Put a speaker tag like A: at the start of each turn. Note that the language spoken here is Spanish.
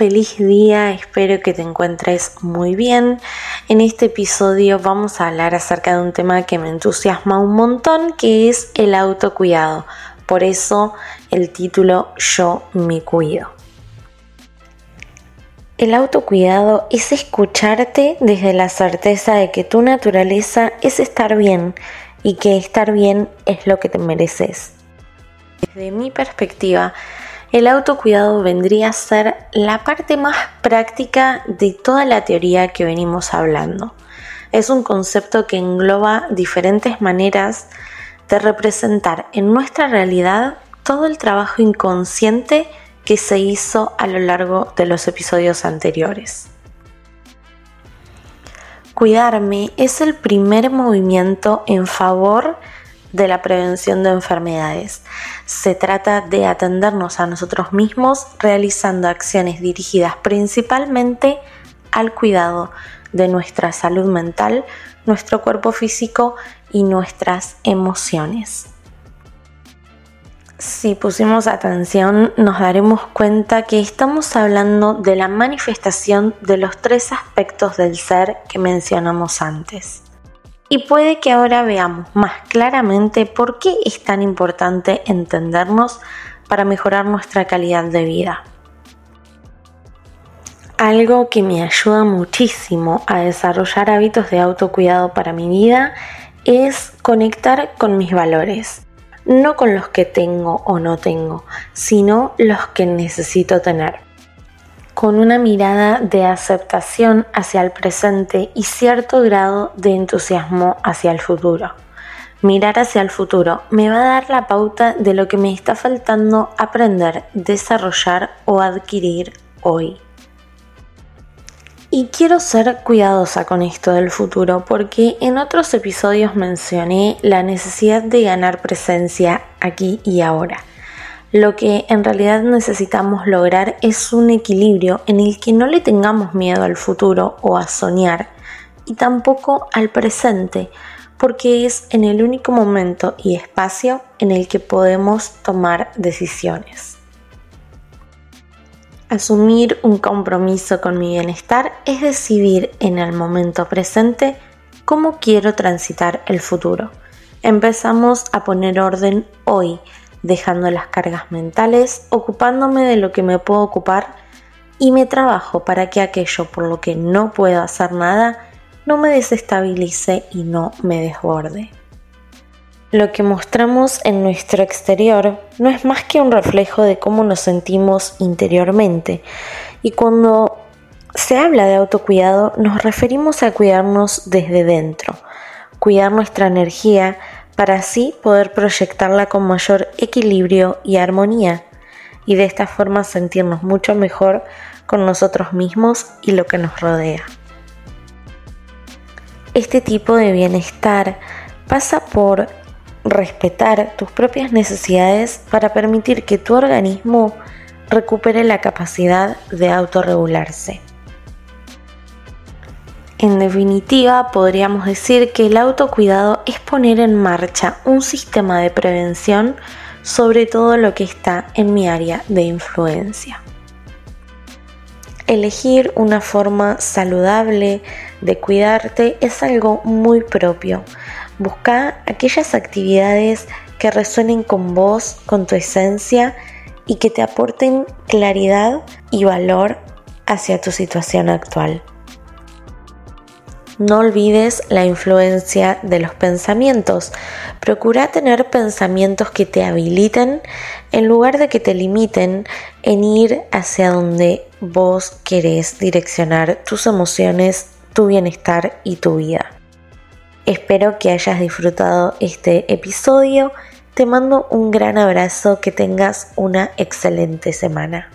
A: feliz día, espero que te encuentres muy bien. En este episodio vamos a hablar acerca de un tema que me entusiasma un montón, que es el autocuidado. Por eso el título Yo me cuido. El autocuidado es escucharte desde la certeza de que tu naturaleza es estar bien y que estar bien es lo que te mereces. Desde mi perspectiva, el autocuidado vendría a ser la parte más práctica de toda la teoría que venimos hablando. Es un concepto que engloba diferentes maneras de representar en nuestra realidad todo el trabajo inconsciente que se hizo a lo largo de los episodios anteriores. Cuidarme es el primer movimiento en favor de la prevención de enfermedades. Se trata de atendernos a nosotros mismos realizando acciones dirigidas principalmente al cuidado de nuestra salud mental, nuestro cuerpo físico y nuestras emociones. Si pusimos atención nos daremos cuenta que estamos hablando de la manifestación de los tres aspectos del ser que mencionamos antes y puede que ahora veamos más claramente por qué es tan importante entendernos para mejorar nuestra calidad de vida. Algo que me ayuda muchísimo a desarrollar hábitos de autocuidado para mi vida es conectar con mis valores, no con los que tengo o no tengo, sino los que necesito tener con una mirada de aceptación hacia el presente y cierto grado de entusiasmo hacia el futuro. Mirar hacia el futuro me va a dar la pauta de lo que me está faltando aprender, desarrollar o adquirir hoy. Y quiero ser cuidadosa con esto del futuro porque en otros episodios mencioné la necesidad de ganar presencia aquí y ahora. Lo que en realidad necesitamos lograr es un equilibrio en el que no le tengamos miedo al futuro o a soñar y tampoco al presente, porque es en el único momento y espacio en el que podemos tomar decisiones. Asumir un compromiso con mi bienestar es decidir en el momento presente cómo quiero transitar el futuro. Empezamos a poner orden hoy dejando las cargas mentales, ocupándome de lo que me puedo ocupar y me trabajo para que aquello por lo que no puedo hacer nada no me desestabilice y no me desborde. Lo que mostramos en nuestro exterior no es más que un reflejo de cómo nos sentimos interiormente y cuando se habla de autocuidado nos referimos a cuidarnos desde dentro, cuidar nuestra energía, para así poder proyectarla con mayor equilibrio y armonía y de esta forma sentirnos mucho mejor con nosotros mismos y lo que nos rodea. Este tipo de bienestar pasa por respetar tus propias necesidades para permitir que tu organismo recupere la capacidad de autorregularse. En definitiva, podríamos decir que el autocuidado es poner en marcha un sistema de prevención sobre todo lo que está en mi área de influencia. Elegir una forma saludable de cuidarte es algo muy propio. Busca aquellas actividades que resuenen con vos, con tu esencia y que te aporten claridad y valor hacia tu situación actual. No olvides la influencia de los pensamientos. Procura tener pensamientos que te habiliten en lugar de que te limiten en ir hacia donde vos querés direccionar tus emociones, tu bienestar y tu vida. Espero que hayas disfrutado este episodio. Te mando un gran abrazo, que tengas una excelente semana.